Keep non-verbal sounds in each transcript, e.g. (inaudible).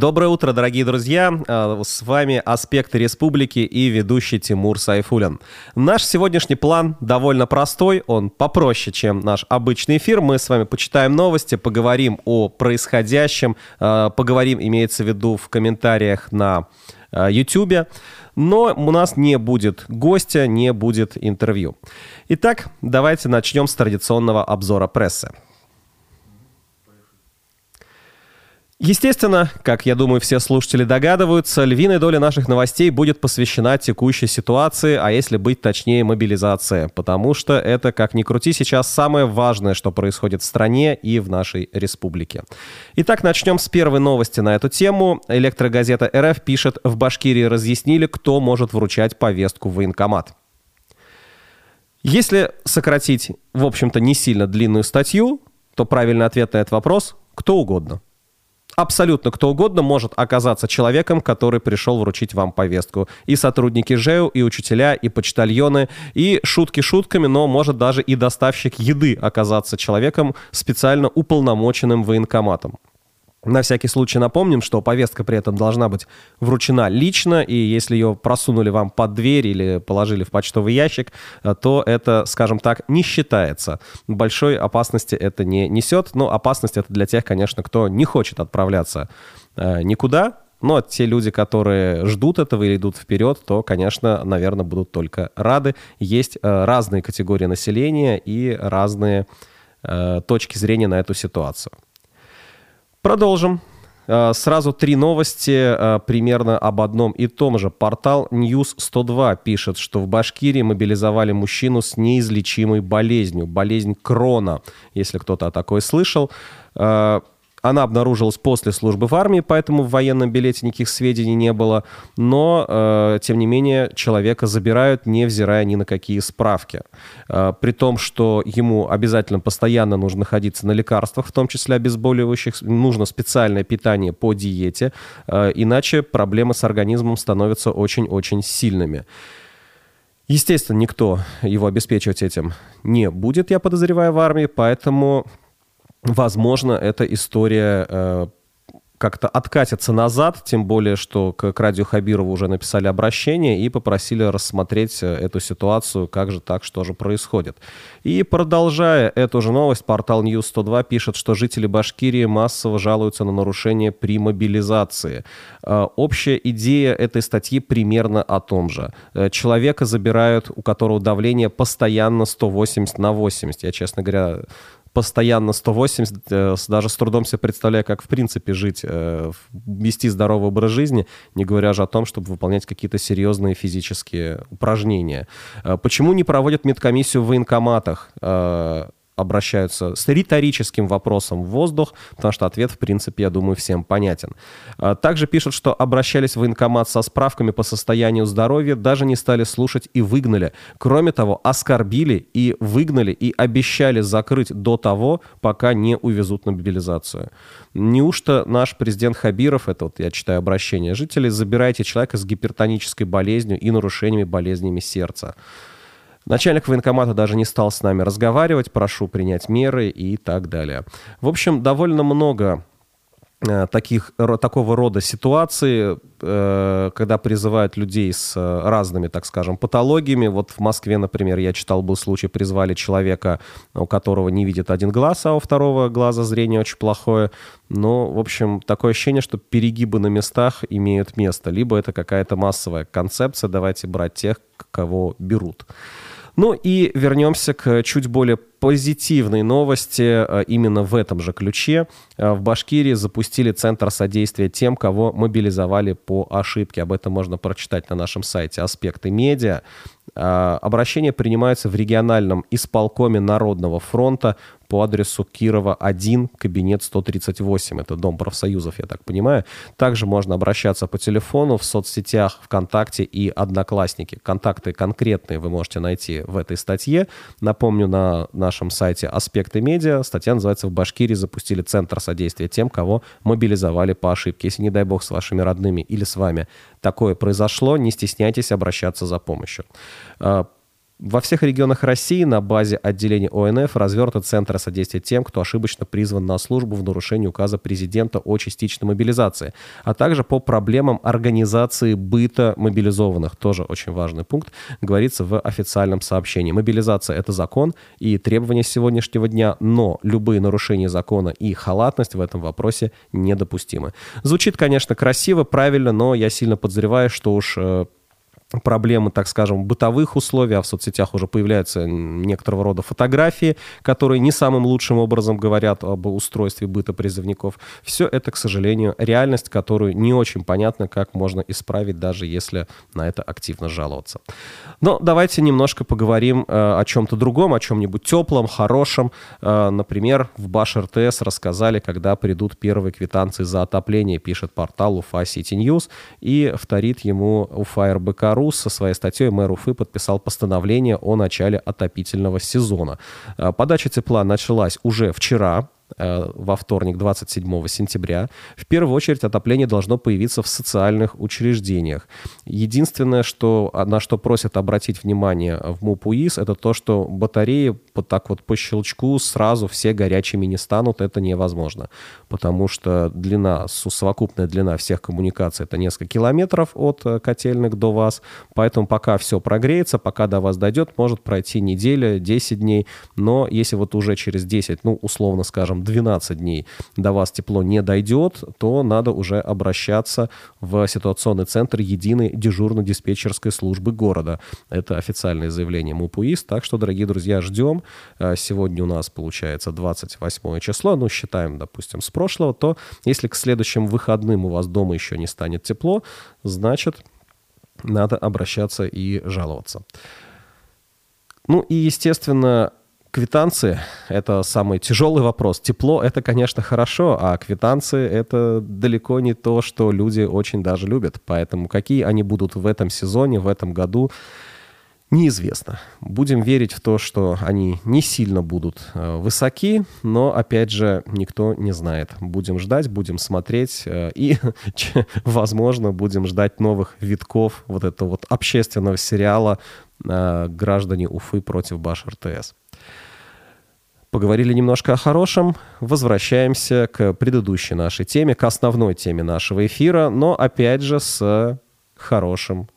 Доброе утро, дорогие друзья! А, с вами «Аспекты республики» и ведущий Тимур Сайфулин. Наш сегодняшний план довольно простой, он попроще, чем наш обычный эфир. Мы с вами почитаем новости, поговорим о происходящем, а, поговорим, имеется в виду, в комментариях на YouTube. А, Но у нас не будет гостя, не будет интервью. Итак, давайте начнем с традиционного обзора прессы. Естественно, как я думаю, все слушатели догадываются, львиная доля наших новостей будет посвящена текущей ситуации, а если быть точнее, мобилизации, потому что это, как ни крути, сейчас самое важное, что происходит в стране и в нашей республике. Итак, начнем с первой новости на эту тему. Электрогазета РФ пишет, в Башкирии разъяснили, кто может вручать повестку в военкомат. Если сократить, в общем-то, не сильно длинную статью, то правильный ответ на этот вопрос – кто угодно – абсолютно кто угодно может оказаться человеком, который пришел вручить вам повестку. И сотрудники ЖЭУ, и учителя, и почтальоны, и шутки шутками, но может даже и доставщик еды оказаться человеком, специально уполномоченным военкоматом. На всякий случай напомним, что повестка при этом должна быть вручена лично, и если ее просунули вам под дверь или положили в почтовый ящик, э, то это, скажем так, не считается. Большой опасности это не несет, но опасность это для тех, конечно, кто не хочет отправляться э, никуда, но те люди, которые ждут этого или идут вперед, то, конечно, наверное, будут только рады. Есть э, разные категории населения и разные точки зрения на эту ситуацию. Продолжим. Э, сразу три новости э, примерно об одном и том же. Портал News 102 пишет, что в Башкирии мобилизовали мужчину с неизлечимой болезнью. Болезнь Крона, если кто-то о такой слышал. Она обнаружилась после службы в армии, поэтому в военном билете никаких сведений не было. Но, э, тем не менее, человека забирают, невзирая ни на какие справки. Э, при том, что ему обязательно постоянно нужно находиться на лекарствах, в том числе обезболивающих, нужно специальное питание по диете, э, иначе проблемы с организмом становятся очень-очень сильными. Естественно, никто его обеспечивать этим не будет, я подозреваю, в армии, поэтому возможно, эта история э, как-то откатится назад, тем более, что к, к Радио Хабирову уже написали обращение и попросили рассмотреть э, эту ситуацию, как же так, что же происходит. И продолжая эту же новость, портал News 102 пишет, что жители Башкирии массово жалуются на нарушения при мобилизации. Э, общая идея этой статьи примерно о том же. Человека забирают, у которого давление постоянно 180 на 80. Я, честно говоря, постоянно 180, э, даже с трудом себе представляю, как в принципе жить, э, вести здоровый образ жизни, не говоря же о том, чтобы выполнять какие-то серьезные физические упражнения. Э, почему не проводят медкомиссию в военкоматах? Обращаются с риторическим вопросом в воздух, потому что ответ, в принципе, я думаю, всем понятен. А, также пишут, что обращались в военкомат со справками по состоянию здоровья, даже не стали слушать и выгнали. Кроме того, оскорбили и выгнали и обещали закрыть до того, пока не увезут на мобилизацию. Неужто наш президент Хабиров, это вот я читаю обращение жителей, забирайте человека с гипертонической болезнью и нарушениями болезнями сердца. Начальник военкомата даже не стал с нами разговаривать, прошу принять меры и так далее. В общем, довольно много э, таких, такого рода ситуации, э, когда призывают людей с э, разными, так скажем, патологиями. Вот в Москве, например, я читал, был случай, призвали человека, у которого не видит один глаз, а у второго глаза зрение очень плохое. Но, в общем, такое ощущение, что перегибы на местах имеют место. Либо это какая-то массовая концепция, давайте брать тех, кого берут. Ну и вернемся к чуть более позитивной новости э, именно в этом же ключе. Э, в Башкирии запустили Центр содействия тем, кого мобилизовали по ошибке. Об этом можно прочитать на нашем сайте «Аспекты медиа». Э, обращение принимается в региональном исполкоме Народного фронта по адресу Кирова 1, кабинет 138. Это Дом профсоюзов, я так понимаю. Также можно обращаться по телефону в соцсетях ВКонтакте и Одноклассники. Контакты конкретные вы можете найти в этой статье. Напомню, на нашем сайте «Аспекты медиа» статья называется «В Башкирии запустили Центр содействия тем, кого мобилизовали по ошибке». Если, не дай бог, с вашими родными или с вами такое произошло, не стесняйтесь обращаться за помощью. Во всех регионах России на базе отделения ОНФ развернуты центры содействия тем, кто ошибочно призван на службу в нарушении указа президента о частичной мобилизации, а также по проблемам организации быта мобилизованных. Тоже очень важный пункт, говорится в официальном сообщении. Мобилизация — это закон и требования сегодняшнего дня, но любые нарушения закона и халатность в этом вопросе недопустимы. Звучит, конечно, красиво, правильно, но я сильно подозреваю, что уж э, проблемы, так скажем, бытовых условий, а в соцсетях уже появляются некоторого рода фотографии, которые не самым лучшим образом говорят об устройстве быта призывников. Все это, к сожалению, реальность, которую не очень понятно, как можно исправить, даже если на это активно жаловаться. Но давайте немножко поговорим э, о чем-то другом, о чем-нибудь теплом, хорошем. Э, например, в Баш РТС рассказали, когда придут первые квитанции за отопление, пишет портал Уфа City News, и вторит ему Уфа РБК Беларусь со своей статьей мэр Уфы подписал постановление о начале отопительного сезона. Э, подача тепла началась уже вчера, Э, во вторник, 27 сентября. В первую очередь отопление должно появиться в социальных учреждениях. Единственное, что, на что просят обратить внимание в МУП УИС, это то, что батареи вот так вот по щелчку сразу все горячими не станут, это невозможно. Потому что длина, совокупная длина всех коммуникаций это несколько километров от э, котельных до вас. Поэтому пока все прогреется, пока до вас дойдет, может пройти неделя, 10 дней. Но если вот уже через 10, ну, условно скажем, там 12 дней до вас тепло не дойдет, то надо уже обращаться в ситуационный центр единой дежурно-диспетчерской службы города. Это официальное заявление МУПУИС. Так что, дорогие друзья, ждем. Э, сегодня у нас получается 28 число, ну, считаем, допустим, с прошлого, то если к следующим выходным у вас дома еще не станет тепло, значит, надо обращаться и жаловаться. Ну и, естественно, Квитанции — это самый тяжелый вопрос. Тепло — это, конечно, хорошо, а квитанции — это далеко не то, что люди очень даже любят. Поэтому какие они будут в этом сезоне, в этом году, неизвестно. Будем верить в то, что они не сильно будут э, высоки, но, опять же, никто не знает. Будем ждать, будем смотреть э, и, (laughs) возможно, будем ждать новых витков вот этого вот общественного сериала э, «Граждане Уфы против Баш РТС». Поговорили немножко о хорошем, возвращаемся к предыдущей нашей теме, к основной теме нашего эфира, но опять же с хорошим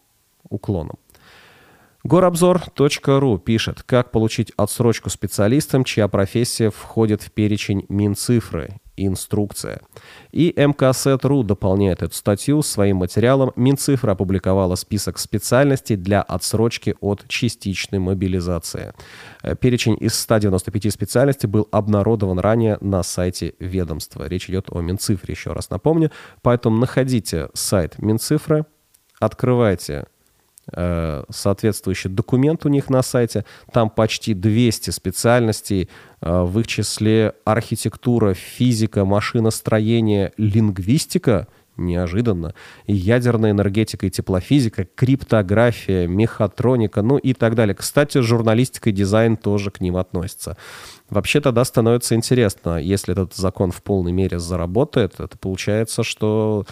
уклоном. Горобзор.ру пишет, как получить отсрочку специалистам, чья профессия входит в перечень Минцифры. Инструкция. И МКСЭТ.ру дополняет эту статью своим материалом. Минцифра опубликовала список специальностей для отсрочки от частичной мобилизации. Э, перечень из 195 специальностей был обнародован ранее на сайте ведомства. Речь идет о Минцифре, еще раз напомню. Поэтому находите сайт Минцифры, открывайте соответствующий документ у них на сайте. Там почти 200 специальностей, э, в их числе архитектура, физика, машиностроение, лингвистика, неожиданно, ядерная энергетика и теплофизика, криптография, мехатроника, ну и так далее. Кстати, журналистика и дизайн тоже к ним относятся. Вообще тогда становится интересно, если этот закон в полной мере заработает, это получается, что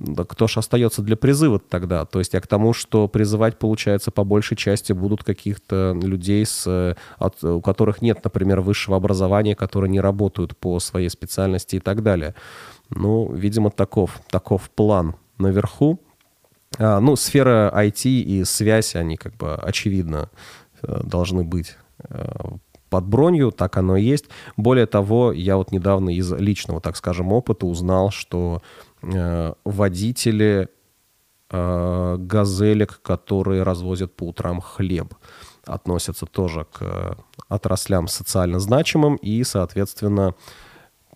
да кто ж остается для призыва тогда? То есть я к тому, что призывать, получается, по большей части будут каких-то людей, с, от, у которых нет, например, высшего образования, которые не работают по своей специальности и так далее. Ну, видимо, таков, таков план наверху. А, ну, сфера IT и связь, они как бы очевидно э, должны быть э, под бронью, так оно и есть. Более того, я вот недавно из личного, так скажем, опыта узнал, что Э, водители э, газелек, которые развозят по утрам хлеб, относятся тоже к отраслям социально значимым и, соответственно,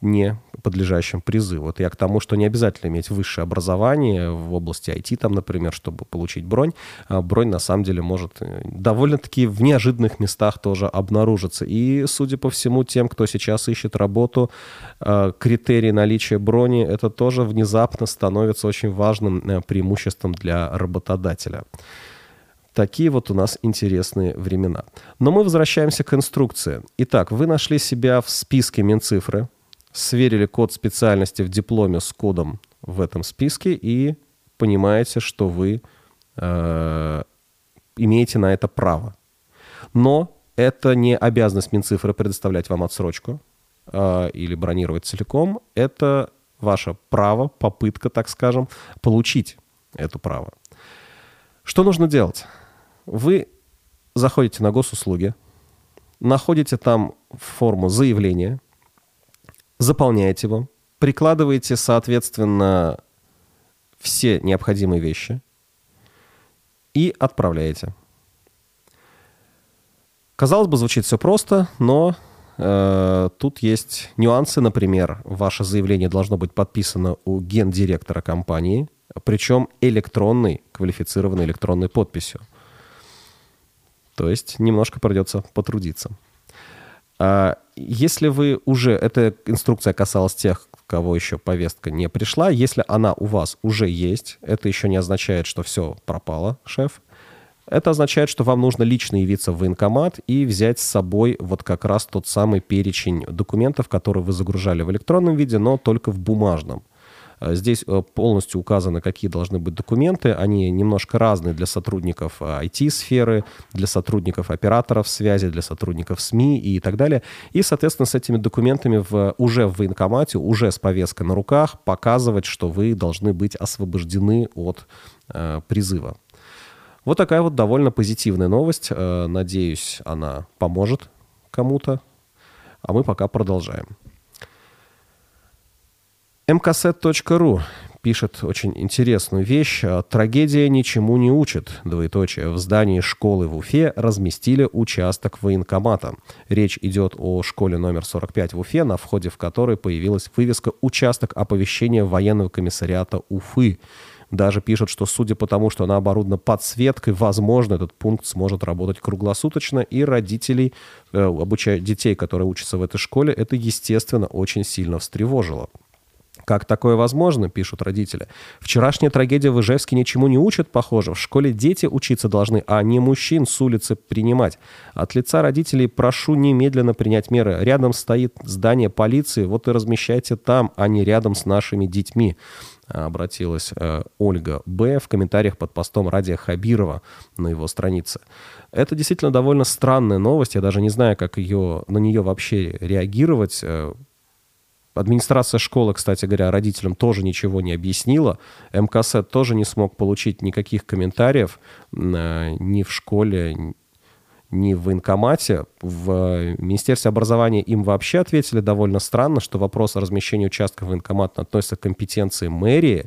не подлежащим призыву. Это я к тому, что не обязательно иметь высшее образование в области IT, там, например, чтобы получить бронь. А бронь, на самом деле, может э, довольно-таки в неожиданных местах тоже обнаружиться. И, судя по всему, тем, кто сейчас ищет работу, э, критерий наличия брони, это тоже внезапно становится очень важным э, преимуществом для работодателя. Такие вот у нас интересные времена. Но мы возвращаемся к инструкции. Итак, вы нашли себя в списке Минцифры, сверили код специальности в дипломе с кодом в этом списке и понимаете, что вы э, имеете на это право. Но это не обязанность Минцифры предоставлять вам отсрочку э, или бронировать целиком. Это ваше право, попытка, так скажем, получить это право. Что нужно делать? Вы заходите на госуслуги, находите там форму заявления, заполняете его, прикладываете, соответственно, все необходимые вещи и отправляете. Казалось бы, звучит все просто, но э, тут есть нюансы. Например, ваше заявление должно быть подписано у гендиректора компании, причем электронной, квалифицированной электронной подписью. То есть немножко придется потрудиться. А если вы уже, эта инструкция касалась тех, кого еще повестка не пришла, если она у вас уже есть, это еще не означает, что все пропало, шеф. Это означает, что вам нужно лично явиться в военкомат и взять с собой вот как раз тот самый перечень документов, которые вы загружали в электронном виде, но только в бумажном. Э, здесь э, полностью указаны, какие должны быть документы. Они немножко разные для сотрудников IT-сферы, э, для сотрудников операторов связи, для сотрудников СМИ и так далее. И, соответственно, с этими документами в, уже в военкомате, уже с повесткой на руках показывать, что вы должны быть освобождены от э, призыва. Вот такая вот довольно позитивная новость. Надеюсь, она поможет кому-то. А мы пока продолжаем mkset.ru пишет очень интересную вещь. «Трагедия ничему не учит». Двоеточие. В здании школы в Уфе разместили участок военкомата. Речь идет о школе номер 45 в Уфе, на входе в которой появилась вывеска «Участок оповещения военного комиссариата Уфы». Даже пишут, что судя по тому, что она оборудована подсветкой, возможно, этот пункт сможет работать круглосуточно, и родителей, э, обучая детей, которые учатся в этой школе, это, естественно, очень сильно встревожило. Как такое возможно, пишут родители. Вчерашняя трагедия в Ижевске ничему не учат, похоже. В школе дети учиться должны, а не мужчин с улицы принимать. От лица родителей прошу немедленно принять меры. Рядом стоит здание полиции, вот и размещайте там, а не рядом с нашими детьми обратилась э, Ольга Б. в комментариях под постом Радия Хабирова на его странице. Это действительно довольно странная новость. Я даже не знаю, как ее, на нее вообще реагировать. Администрация школы, кстати говоря, родителям тоже ничего не объяснила. МКС тоже не смог получить никаких комментариев э, ни в школе, ни в военкомате. В Министерстве образования им вообще ответили довольно странно, что вопрос о размещении участков военкомата относится к компетенции мэрии.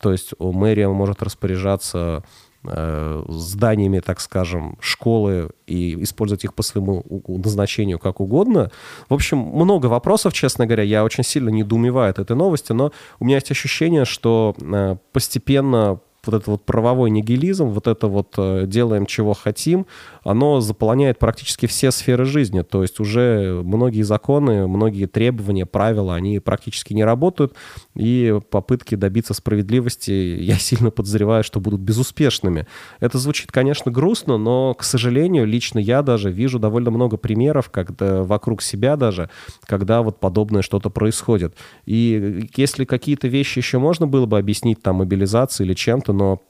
То есть мэрия может распоряжаться зданиями, так скажем, школы и использовать их по своему назначению как угодно. В общем, много вопросов, честно говоря. Я очень сильно недоумеваю от этой новости, но у меня есть ощущение, что э, постепенно вот этот вот правовой нигилизм, вот это вот э, делаем, чего хотим, оно заполняет практически все сферы жизни. То есть уже многие законы, многие требования, правила, они практически не работают, и попытки добиться справедливости, (laughs) я сильно подозреваю, что будут безуспешными. Это звучит, конечно, грустно, но, к сожалению, лично я даже вижу довольно много примеров, когда вокруг себя даже, когда вот подобное что-то происходит. И если какие-то вещи еще можно было бы объяснить там мобилизацией или чем-то, но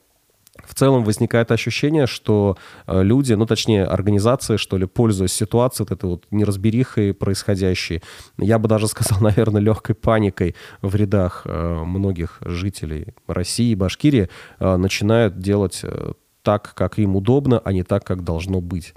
в целом возникает ощущение, что э, люди, ну точнее организации, что ли, пользуясь ситуацией, вот этой вот неразберихой происходящей, я бы даже сказал, (laughs) наверное, легкой паникой в рядах э, многих жителей России и Башкирии, э, начинают делать так, как им удобно, а не так, как должно быть.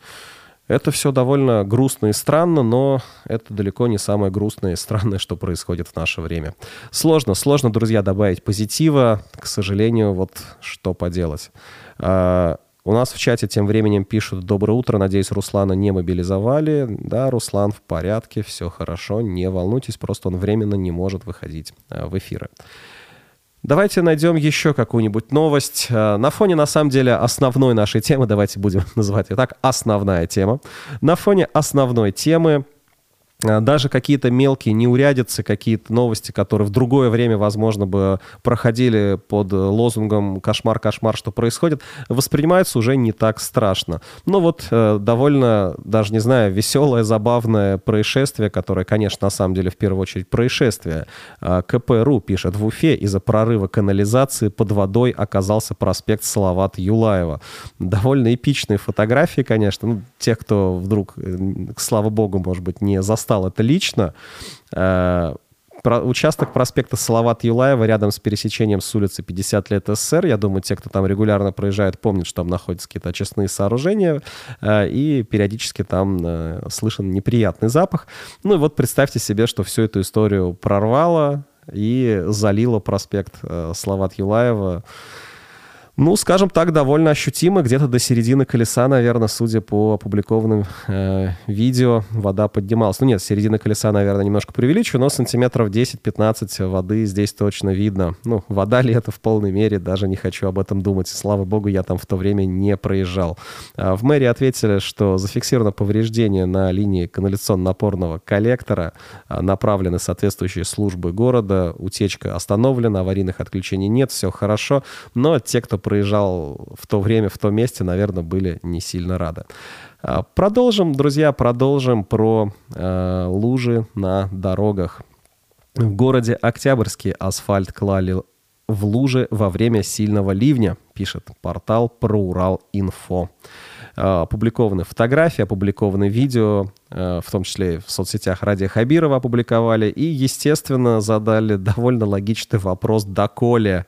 Это все довольно грустно и странно, но это далеко не самое грустное и странное, что происходит в наше время. Сложно, сложно, друзья, добавить позитива. К сожалению, вот что поделать. А, у нас в чате тем временем пишут «Доброе утро, надеюсь, Руслана не мобилизовали». Да, Руслан в порядке, все хорошо, не волнуйтесь, просто он временно не может выходить а, в эфиры. Давайте найдем еще какую-нибудь новость. Э, на фоне, на самом деле, основной нашей темы, давайте будем (laughs) называть ее так, основная тема. На фоне основной темы даже какие-то мелкие неурядицы, какие-то новости, которые в другое время, возможно, бы проходили под лозунгом «кошмар, кошмар, что происходит», воспринимаются уже не так страшно. Ну вот э, довольно, даже не знаю, веселое, забавное происшествие, которое, конечно, на самом деле в первую очередь происшествие. А, КПРУ пишет, в Уфе из-за прорыва канализации под водой оказался проспект Салават Юлаева. Довольно эпичные фотографии, конечно. Ну, тех, кто вдруг, э, слава богу, может быть, не застал застал это лично. Э, участок проспекта Салават Юлаева рядом с пересечением с улицы 50 лет СССР. Я думаю, те, кто там регулярно проезжает, помнят, что там находятся какие-то очистные сооружения, э, и периодически там э, слышен неприятный запах. Ну и вот представьте себе, что всю эту историю прорвало и залило проспект э, Салават Юлаева ну, скажем так, довольно ощутимо. Где-то до середины колеса, наверное, судя по опубликованным э, видео, вода поднималась. Ну нет, середина колеса, наверное, немножко преувеличиваю, но сантиметров 10-15 воды здесь точно видно. Ну, вода ли это в полной мере, даже не хочу об этом думать. Слава богу, я там в то время не проезжал. А в мэрии ответили, что зафиксировано повреждение на линии канализационно-напорного коллектора, а, направлены соответствующие службы города, утечка остановлена, аварийных отключений нет, все хорошо. Но те, кто проезжал в то время, в том месте, наверное, были не сильно рады. А, продолжим, друзья, продолжим про э, лужи на дорогах. В городе Октябрьский асфальт клали в луже во время сильного ливня, пишет портал про Урал Инфо. А, опубликованы фотографии, опубликованы видео, э, в том числе в соцсетях Радия Хабирова опубликовали, и, естественно, задали довольно логичный вопрос «Доколе?»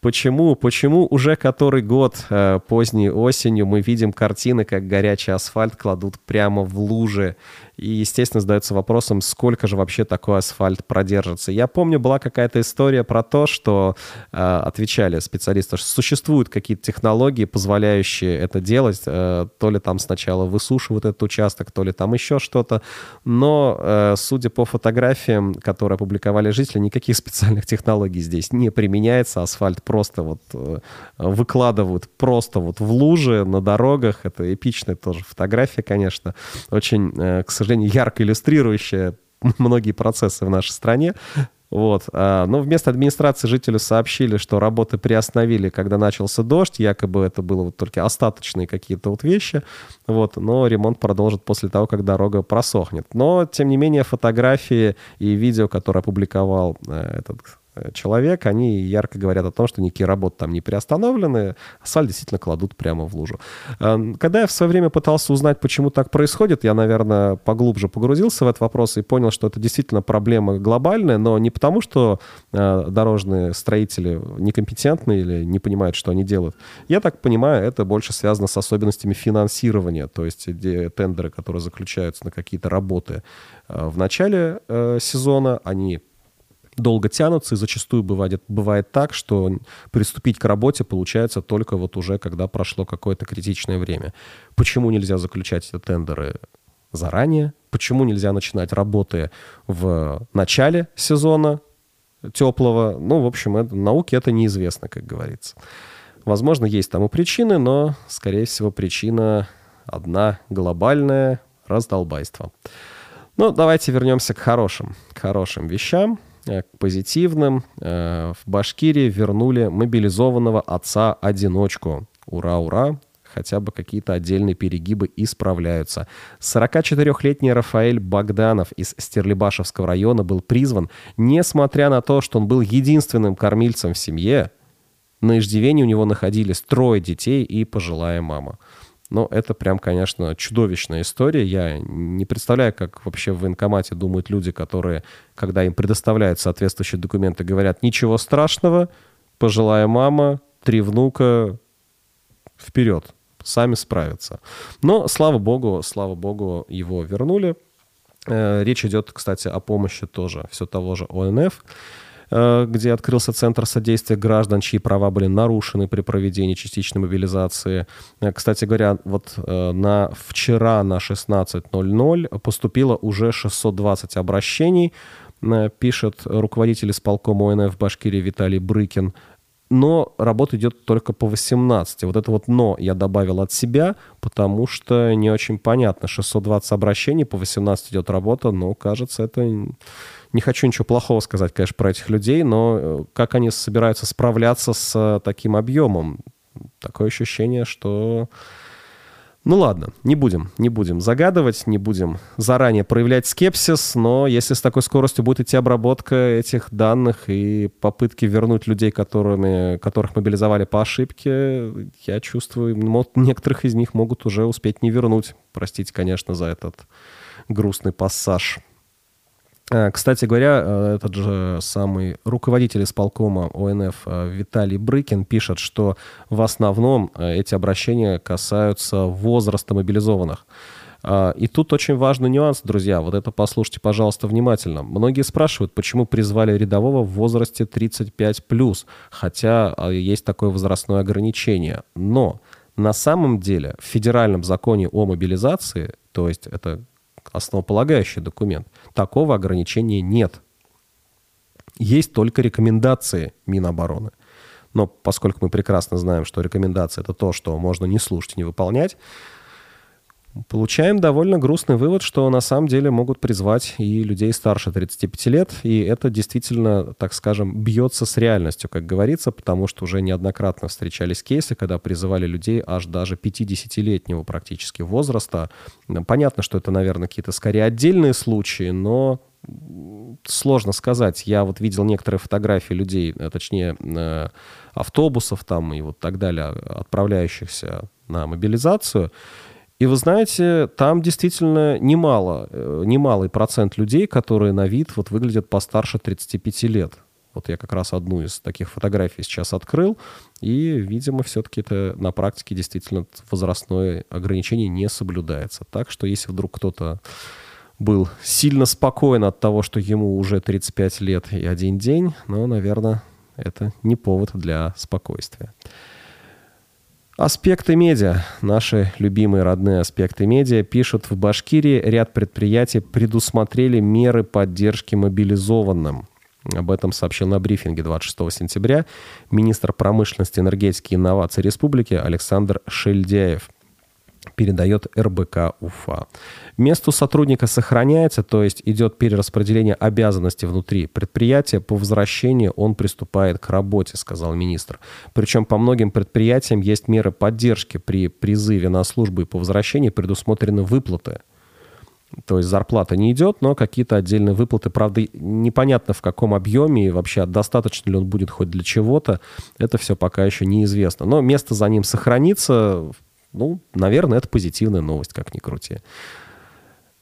Почему, почему уже который год э, поздней осенью мы видим картины, как горячий асфальт кладут прямо в лужи и, естественно, задается вопросом, сколько же вообще такой асфальт продержится. Я помню, была какая-то история про то, что э, отвечали специалисты, что существуют какие-то технологии, позволяющие это делать. Э, то ли там сначала высушивают этот участок, то ли там еще что-то. Но, э, судя по фотографиям, которые опубликовали жители, никаких (laughs) специальных технологий здесь не применяется. Асфальт просто вот э, выкладывают просто вот в лужи на дорогах. Это эпичная тоже фотография, конечно. Очень, э, к сожалению, сожалению, ярко иллюстрирующая (laughs) многие процессы в нашей стране. Вот. А, но вместо администрации жители сообщили, что работы приостановили, когда начался дождь. Якобы это было вот только остаточные какие-то вот вещи. Вот. Но ремонт продолжит после того, как дорога просохнет. Но, тем не менее, фотографии и видео, которые опубликовал э, этот человек, они ярко говорят о том, что никакие работы там не приостановлены, асфальт действительно кладут прямо в лужу. Эм, когда я в свое время пытался узнать, почему так происходит, я, наверное, поглубже погрузился в этот вопрос и понял, что это действительно проблема глобальная, но не потому, что э, дорожные строители некомпетентны или не понимают, что они делают. Я так понимаю, это больше связано с особенностями финансирования, то есть тендеры, которые заключаются на какие-то работы э, в начале сезона, они долго тянутся, и зачастую бывает, бывает так, что приступить к работе получается только вот уже, когда прошло какое-то критичное время. Почему нельзя заключать эти тендеры заранее? Почему нельзя начинать работы в начале сезона теплого? Ну, в общем, это, науке это неизвестно, как говорится. Возможно, есть тому причины, но, скорее всего, причина одна глобальная – раздолбайство. Ну, давайте вернемся к хорошим, к хорошим вещам. Э, к позитивным. Э, в Башкирии вернули мобилизованного отца-одиночку. Ура, ура! хотя бы какие-то отдельные перегибы исправляются. 44-летний Рафаэль Богданов из Стерлибашевского района был призван, несмотря на то, что он был единственным кормильцем в семье, на иждивении у него находились трое детей и пожилая мама. Но это прям, конечно, чудовищная история. Я не представляю, как вообще в военкомате думают люди, которые, когда им предоставляют соответствующие документы, говорят, ничего страшного, пожилая мама, три внука, вперед, сами справятся. Но, слава богу, слава богу, его вернули. Э, речь идет, кстати, о помощи тоже все того же ОНФ. Э, где открылся Центр содействия граждан, чьи права были нарушены при проведении частичной мобилизации. Э, кстати говоря, вот э, на вчера на 16.00 поступило уже 620 обращений, пишет руководитель исполкома ОНФ Башкирии Виталий Брыкин. но работа идет только по 18. Вот это вот «но» я добавил от себя, потому что не очень понятно. 620 обращений, по 18 идет работа, но, кажется, это... Не хочу ничего плохого сказать, конечно, про этих людей, но э, как они собираются справляться с э, таким объемом? Такое ощущение, что ну ладно, не будем, не будем загадывать, не будем заранее проявлять скепсис, но если с такой скоростью будет идти обработка этих данных и попытки вернуть людей, которыми, которых мобилизовали по ошибке, я чувствую, некоторых из них могут уже успеть не вернуть. Простите, конечно, за этот грустный пассаж. Э, кстати говоря, э, этот же самый руководитель исполкома ОНФ э, Виталий Брыкин пишет, что в основном эти обращения касаются возраста мобилизованных. И тут очень важный нюанс, друзья, вот это послушайте, пожалуйста, внимательно. Многие спрашивают, почему призвали рядового в возрасте 35+, хотя есть такое возрастное ограничение. Но на самом деле в федеральном законе о мобилизации, то есть это основополагающий документ, такого ограничения нет. Есть только рекомендации Минобороны. Но поскольку мы прекрасно знаем, что рекомендации это то, что можно не слушать и не выполнять, получаем довольно грустный вывод, что на самом деле могут призвать и людей старше 35 лет, и это действительно, так скажем, бьется с реальностью, как говорится, потому что уже неоднократно встречались кейсы, когда призывали людей аж даже 50-летнего практически возраста. Понятно, что это, наверное, какие-то скорее отдельные случаи, но сложно сказать. Я вот видел некоторые фотографии людей, э, точнее, э, автобусов там и вот так далее, отправляющихся на мобилизацию. И вы знаете, там действительно немало, э, немалый процент людей, которые на вид вот выглядят постарше 35 лет. Вот я как раз одну из таких фотографий сейчас открыл, и, видимо, все-таки это на практике действительно возрастное ограничение не соблюдается. Так что если вдруг кто-то был сильно спокоен от того, что ему уже 35 лет и один день, ну, наверное, это не повод для спокойствия. Аспекты медиа, наши любимые родные аспекты медиа, пишут в Башкирии ряд предприятий предусмотрели меры поддержки мобилизованным. Об этом сообщил на брифинге 26 сентября министр промышленности, энергетики и инноваций республики Александр Шельдяев передает РБК УФА. Место сотрудника сохраняется, то есть идет перераспределение обязанностей внутри предприятия. По возвращении он приступает к работе, сказал министр. Причем по многим предприятиям есть меры поддержки при призыве на службу и по возвращении предусмотрены выплаты. То есть зарплата не идет, но какие-то отдельные выплаты, правда, непонятно в каком объеме и вообще достаточно ли он будет хоть для чего-то, это все пока еще неизвестно. Но место за ним сохранится, ну, наверное, это позитивная новость, как ни крути.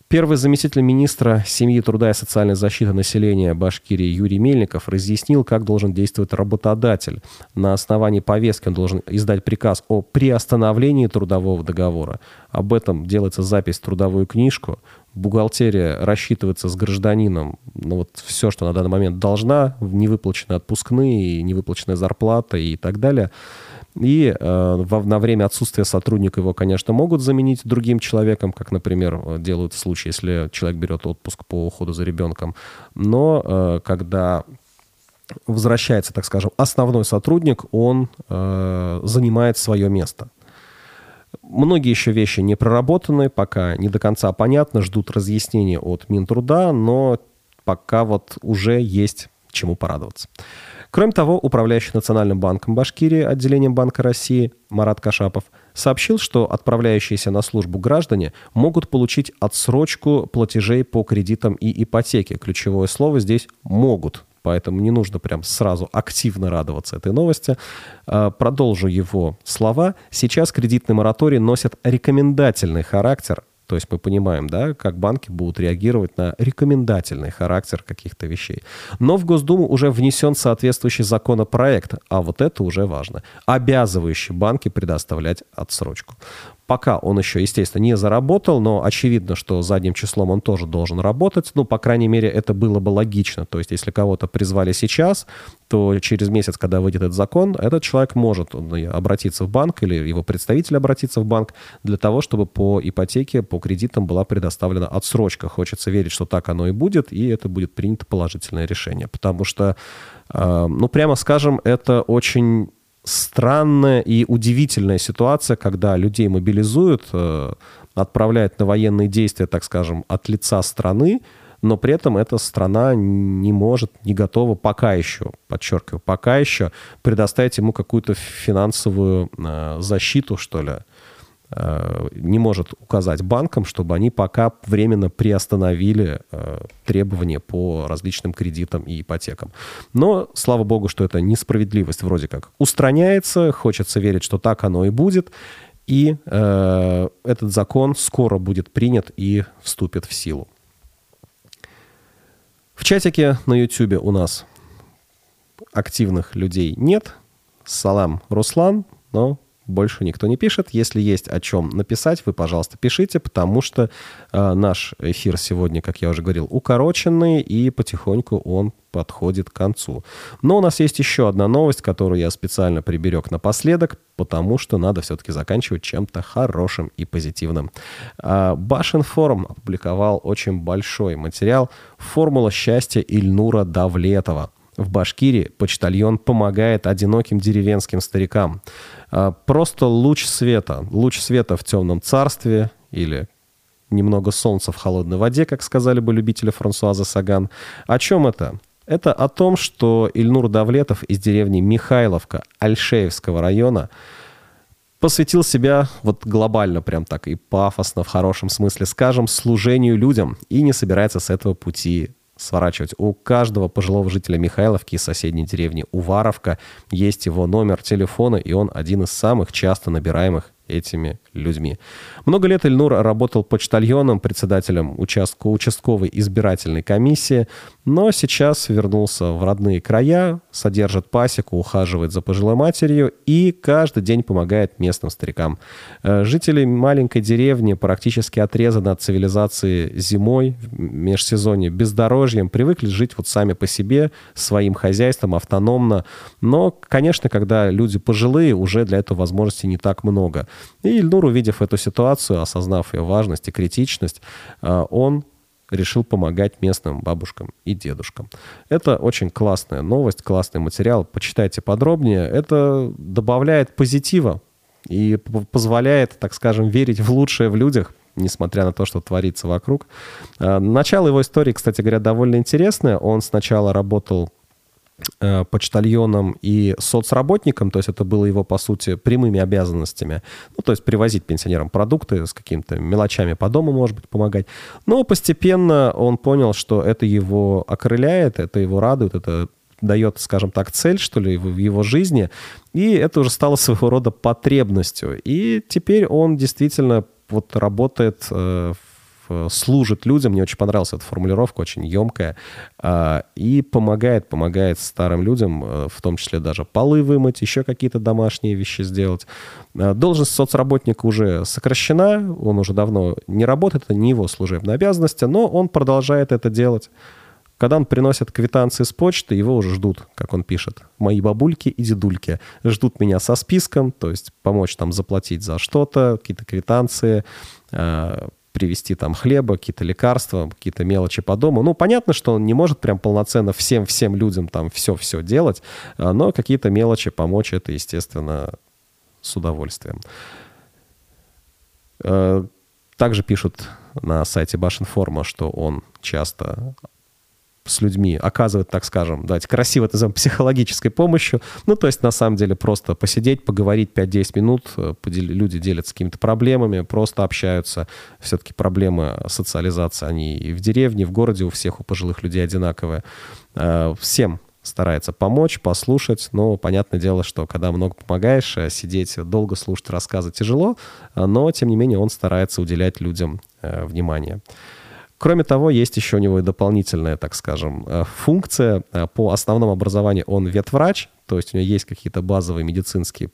Первый заместитель министра семьи, труда и социальной защиты населения Башкирии Юрий Мельников разъяснил, как должен действовать работодатель. На основании повестки он должен издать приказ о приостановлении трудового договора. Об этом делается запись в трудовую книжку. Бухгалтерия рассчитывается с гражданином ну, вот все, что на данный момент должна, невыплаченные отпускные, невыплаченная зарплата и так далее – и э, во, на время отсутствия сотрудника его, конечно, могут заменить другим человеком, как, например, делают в случае, если человек берет отпуск по уходу за ребенком. Но э, когда возвращается, так скажем, основной сотрудник, он э, занимает свое место. Многие еще вещи не проработаны, пока не до конца понятно, ждут разъяснения от Минтруда, но пока вот уже есть чему порадоваться. Кроме того, управляющий Национальным банком Башкирии, отделением Банка России Марат Кашапов, сообщил, что отправляющиеся на службу граждане могут получить отсрочку платежей по кредитам и ипотеке. Ключевое слово здесь «могут», поэтому не нужно прям сразу активно радоваться этой новости. А, продолжу его слова. Сейчас кредитный мораторий носит рекомендательный характер, то есть мы понимаем, да, как банки будут реагировать на рекомендательный характер каких-то вещей. Но в Госдуму уже внесен соответствующий законопроект, а вот это уже важно, обязывающий банки предоставлять отсрочку. Пока он еще, естественно, не заработал, но очевидно, что задним числом он тоже должен работать. Ну, по крайней мере, это было бы логично. То есть, если кого-то призвали сейчас, то через месяц, когда выйдет этот закон, этот человек может обратиться в банк или его представитель обратиться в банк для того, чтобы по ипотеке, по кредитам была предоставлена отсрочка. Хочется верить, что так оно и будет, и это будет принято положительное решение. Потому что, э, ну, прямо скажем, это очень странная и удивительная ситуация, когда людей мобилизуют, э, отправляют на военные действия, так скажем, от лица страны, но при этом эта страна не может, не готова пока еще, подчеркиваю, пока еще предоставить ему какую-то финансовую э, защиту, что ли, не может указать банкам, чтобы они пока временно приостановили э, требования по различным кредитам и ипотекам. Но, слава богу, что эта несправедливость вроде как устраняется, хочется верить, что так оно и будет, и э, этот закон скоро будет принят и вступит в силу. В чатике на YouTube у нас активных людей нет. Салам, Руслан, но больше никто не пишет. Если есть о чем написать, вы, пожалуйста, пишите, потому что э, наш эфир сегодня, как я уже говорил, укороченный, и потихоньку он подходит к концу. Но у нас есть еще одна новость, которую я специально приберег напоследок, потому что надо все-таки заканчивать чем-то хорошим и позитивным. Э, Башин форум опубликовал очень большой материал «Формула счастья Ильнура Давлетова». В Башкирии почтальон помогает одиноким деревенским старикам. А, просто луч света. Луч света в темном царстве или немного солнца в холодной воде, как сказали бы любители Франсуаза Саган. О чем это? Это о том, что Ильнур Давлетов из деревни Михайловка Альшеевского района посвятил себя вот глобально, прям так и пафосно, в хорошем смысле скажем, служению людям и не собирается с этого пути сворачивать. У каждого пожилого жителя Михайловки и соседней деревни Уваровка есть его номер телефона, и он один из самых часто набираемых этими людьми. Много лет Эльнур работал почтальоном, председателем участку, участковой избирательной комиссии, но сейчас вернулся в родные края, содержит пасеку, ухаживает за пожилой матерью и каждый день помогает местным старикам. Э, жители маленькой деревни практически отрезаны от цивилизации зимой, в межсезонье, бездорожьем, привыкли жить вот сами по себе, своим хозяйством, автономно. Но, конечно, когда люди пожилые, уже для этого возможностей не так много. И Ильнур, увидев эту ситуацию, осознав ее важность и критичность, э, он решил помогать местным бабушкам и дедушкам. Это очень классная новость, классный материал. Почитайте подробнее. Это добавляет позитива и позволяет, так скажем, верить в лучшее в людях, несмотря на то, что творится вокруг. Э, начало его истории, кстати говоря, довольно интересное. Он сначала работал почтальоном и соцработником, то есть это было его, по сути, прямыми обязанностями. Ну, то есть привозить пенсионерам продукты с какими-то мелочами по дому, может быть, помогать. Но постепенно он понял, что это его окрыляет, это его радует, это дает, скажем так, цель, что ли, в его жизни, и это уже стало своего рода потребностью. И теперь он действительно вот работает э, в Э, служит людям. Мне очень понравилась эта формулировка, очень емкая. А, и помогает, помогает старым людям, э, в том числе даже полы вымыть, еще какие-то домашние вещи сделать. А, должность соцработника уже сокращена, он уже давно не работает, это не его служебная обязанность, но он продолжает это делать. Когда он приносит квитанции с почты, его уже ждут, как он пишет. Мои бабульки и дедульки ждут меня со списком, то есть помочь там заплатить за что-то, какие-то квитанции, а, привезти там хлеба, какие-то лекарства, какие-то мелочи по дому. Ну, понятно, что он не может прям полноценно всем-всем людям там все-все делать, а, но какие-то мелочи помочь это, естественно, с удовольствием. Э, также пишут на сайте Башинформа, что он часто с людьми, оказывать, так скажем, давайте красиво это назовем, психологической помощью. Ну, то есть, на самом деле, просто посидеть, поговорить 5-10 минут, э, люди делятся какими-то проблемами, просто общаются. Все-таки проблемы социализации, они и в деревне, и в городе у всех, у пожилых людей одинаковые. Э, всем старается помочь, послушать, но понятное дело, что когда много помогаешь, э, сидеть долго слушать рассказы тяжело, но, тем не менее, он старается уделять людям внимание. Кроме того, есть еще у него и дополнительная, так скажем, э, функция. Э, по основному образованию он ветврач, то есть у него есть какие-то базовые медицинские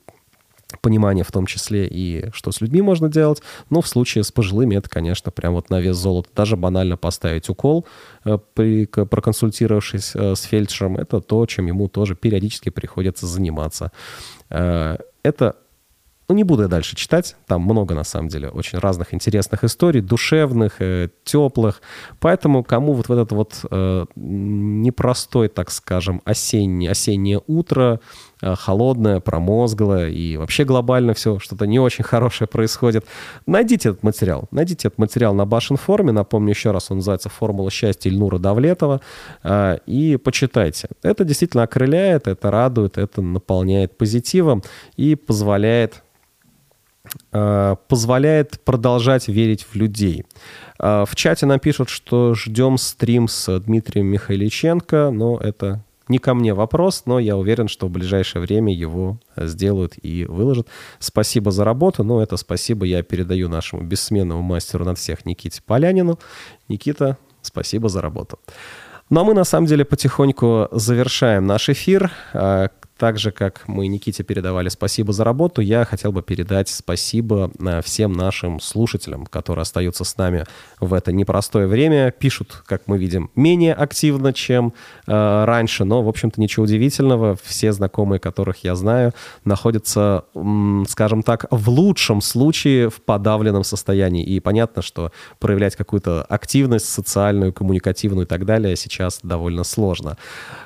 понимание в том числе и что с людьми можно делать. Но в случае с пожилыми это, конечно, прям вот на вес золота. Даже банально поставить укол, э, при, проконсультировавшись с фельдшером, это то, чем ему тоже периодически приходится заниматься. Это ну, не буду я дальше читать. Там много, на самом деле, очень разных интересных историй, душевных, э, теплых. Поэтому кому вот в этот вот э, непростой, так скажем, осенний, осеннее утро, э, холодное, промозглое и вообще глобально все что-то не очень хорошее происходит, найдите этот материал. Найдите этот материал на Башен форуме. Напомню еще раз, он называется «Формула счастья» Ильнура Давлетова. Э, и почитайте. Это действительно окрыляет, это радует, это наполняет позитивом и позволяет позволяет продолжать верить в людей. Э, в чате нам пишут, что ждем стрим с Дмитрием Михайличенко, но это не ко мне вопрос, но я уверен, что в ближайшее время его сделают и выложат. Спасибо за работу, но это спасибо я передаю нашему бессменному мастеру над всех Никите Полянину. Никита, спасибо за работу. Ну а мы на самом деле потихоньку завершаем наш эфир. Так же, как мы Никите передавали спасибо за работу, я хотел бы передать спасибо э, всем нашим слушателям, которые остаются с нами в это непростое время. Пишут, как мы видим, менее активно, чем э, раньше, но, в общем-то, ничего удивительного. Все знакомые, которых я знаю, находятся, скажем так, в лучшем случае в подавленном состоянии. И понятно, что проявлять какую-то активность социальную, коммуникативную и так далее сейчас довольно сложно.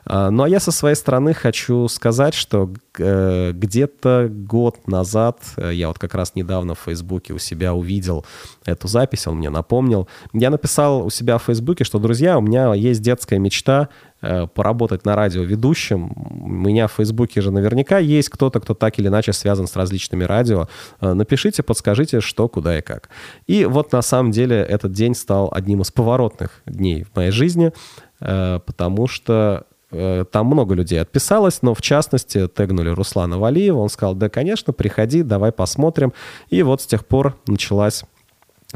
Э, ну а я со своей стороны хочу сказать, сказать, что э, где-то год назад, э, я вот как раз недавно в Фейсбуке у себя увидел эту запись, он мне напомнил. Я написал у себя в Фейсбуке, что, друзья, у меня есть детская мечта э, поработать на радио ведущим. У меня в Фейсбуке же наверняка есть кто-то, кто так или иначе связан с различными радио. Э, напишите, подскажите, что, куда и как. И вот на самом деле этот день стал одним из поворотных дней в моей жизни, э, потому что там много людей отписалось, но в частности тегнули Руслана Валиева. Он сказал, да, конечно, приходи, давай посмотрим. И вот с тех пор началась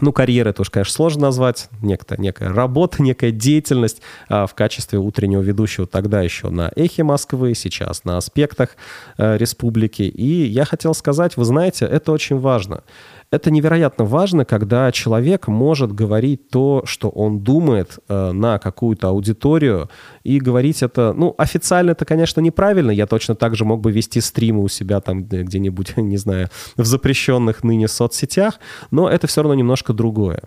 ну, карьера это уж, конечно, сложно назвать, некая, некая работа, (laughs) некая деятельность а, в качестве утреннего ведущего тогда еще на «Эхе Москвы», сейчас на «Аспектах а, Республики». И я хотел сказать, вы знаете, это очень важно. Это невероятно важно, когда человек может говорить то, что он думает э, на какую-то аудиторию, и говорить это, ну, официально это, конечно, неправильно. Я точно так же мог бы вести стримы у себя там где-нибудь, (laughs) не знаю, в запрещенных ныне соцсетях, но это все равно немножко другое.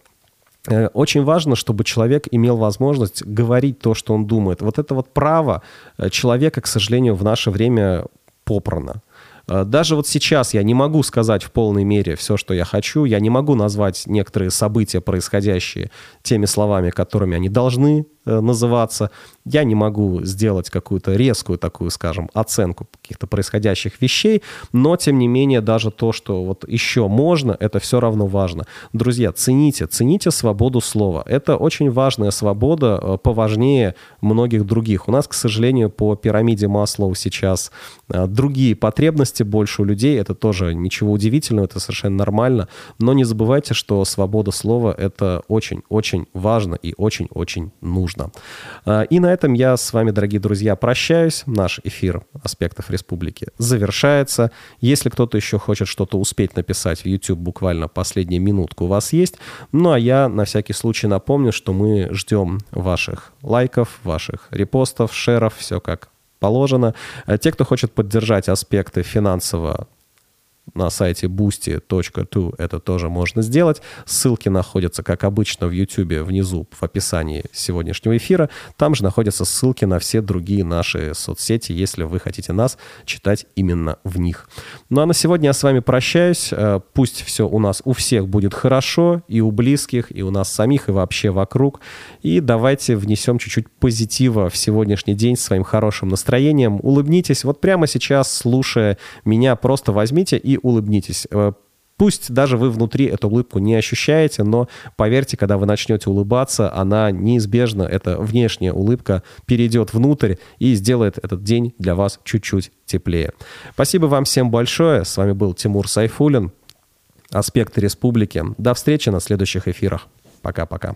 Э, очень важно, чтобы человек имел возможность говорить то, что он думает. Вот это вот право э, человека, к сожалению, в наше время попрано. Э, даже вот сейчас я не могу сказать в полной мере все, что я хочу. Я не могу назвать некоторые события, происходящие, теми словами, которыми они должны называться. Я не могу сделать какую-то резкую такую, скажем, оценку каких-то происходящих вещей, но, тем не менее, даже то, что вот еще можно, это все равно важно. Друзья, цените, цените свободу слова. Это очень важная свобода, э, поважнее многих других. У нас, к сожалению, по пирамиде Маслоу сейчас э, другие потребности больше у людей. Это тоже ничего удивительного, это совершенно нормально. Но не забывайте, что свобода слова — это очень-очень важно и очень-очень нужно нужно. А, и на этом я с вами, дорогие друзья, прощаюсь. Наш эфир «Аспектов республики» завершается. Если кто-то еще хочет что-то успеть написать в YouTube, буквально последняя минутка у вас есть. Ну а я на всякий случай напомню, что мы ждем ваших лайков, ваших репостов, шеров, все как положено. А те, кто хочет поддержать аспекты финансово на сайте boosty.to это тоже можно сделать. Ссылки находятся, как обычно, в YouTube внизу в описании сегодняшнего эфира. Там же находятся ссылки на все другие наши соцсети, если вы хотите нас читать именно в них. Ну а на сегодня я с вами прощаюсь. Э, пусть все у нас у всех будет хорошо, и у близких, и у нас самих, и вообще вокруг. И давайте внесем чуть-чуть позитива в сегодняшний день своим хорошим настроением. Улыбнитесь. Вот прямо сейчас, слушая меня, просто возьмите и улыбнитесь. Э, пусть даже вы внутри эту улыбку не ощущаете, но поверьте, когда вы начнете улыбаться, она неизбежно, эта внешняя улыбка перейдет внутрь и сделает этот день для вас чуть-чуть теплее. Спасибо вам всем большое. С вами был Тимур Сайфулин, Аспекты Республики. До встречи на следующих эфирах. Пока-пока.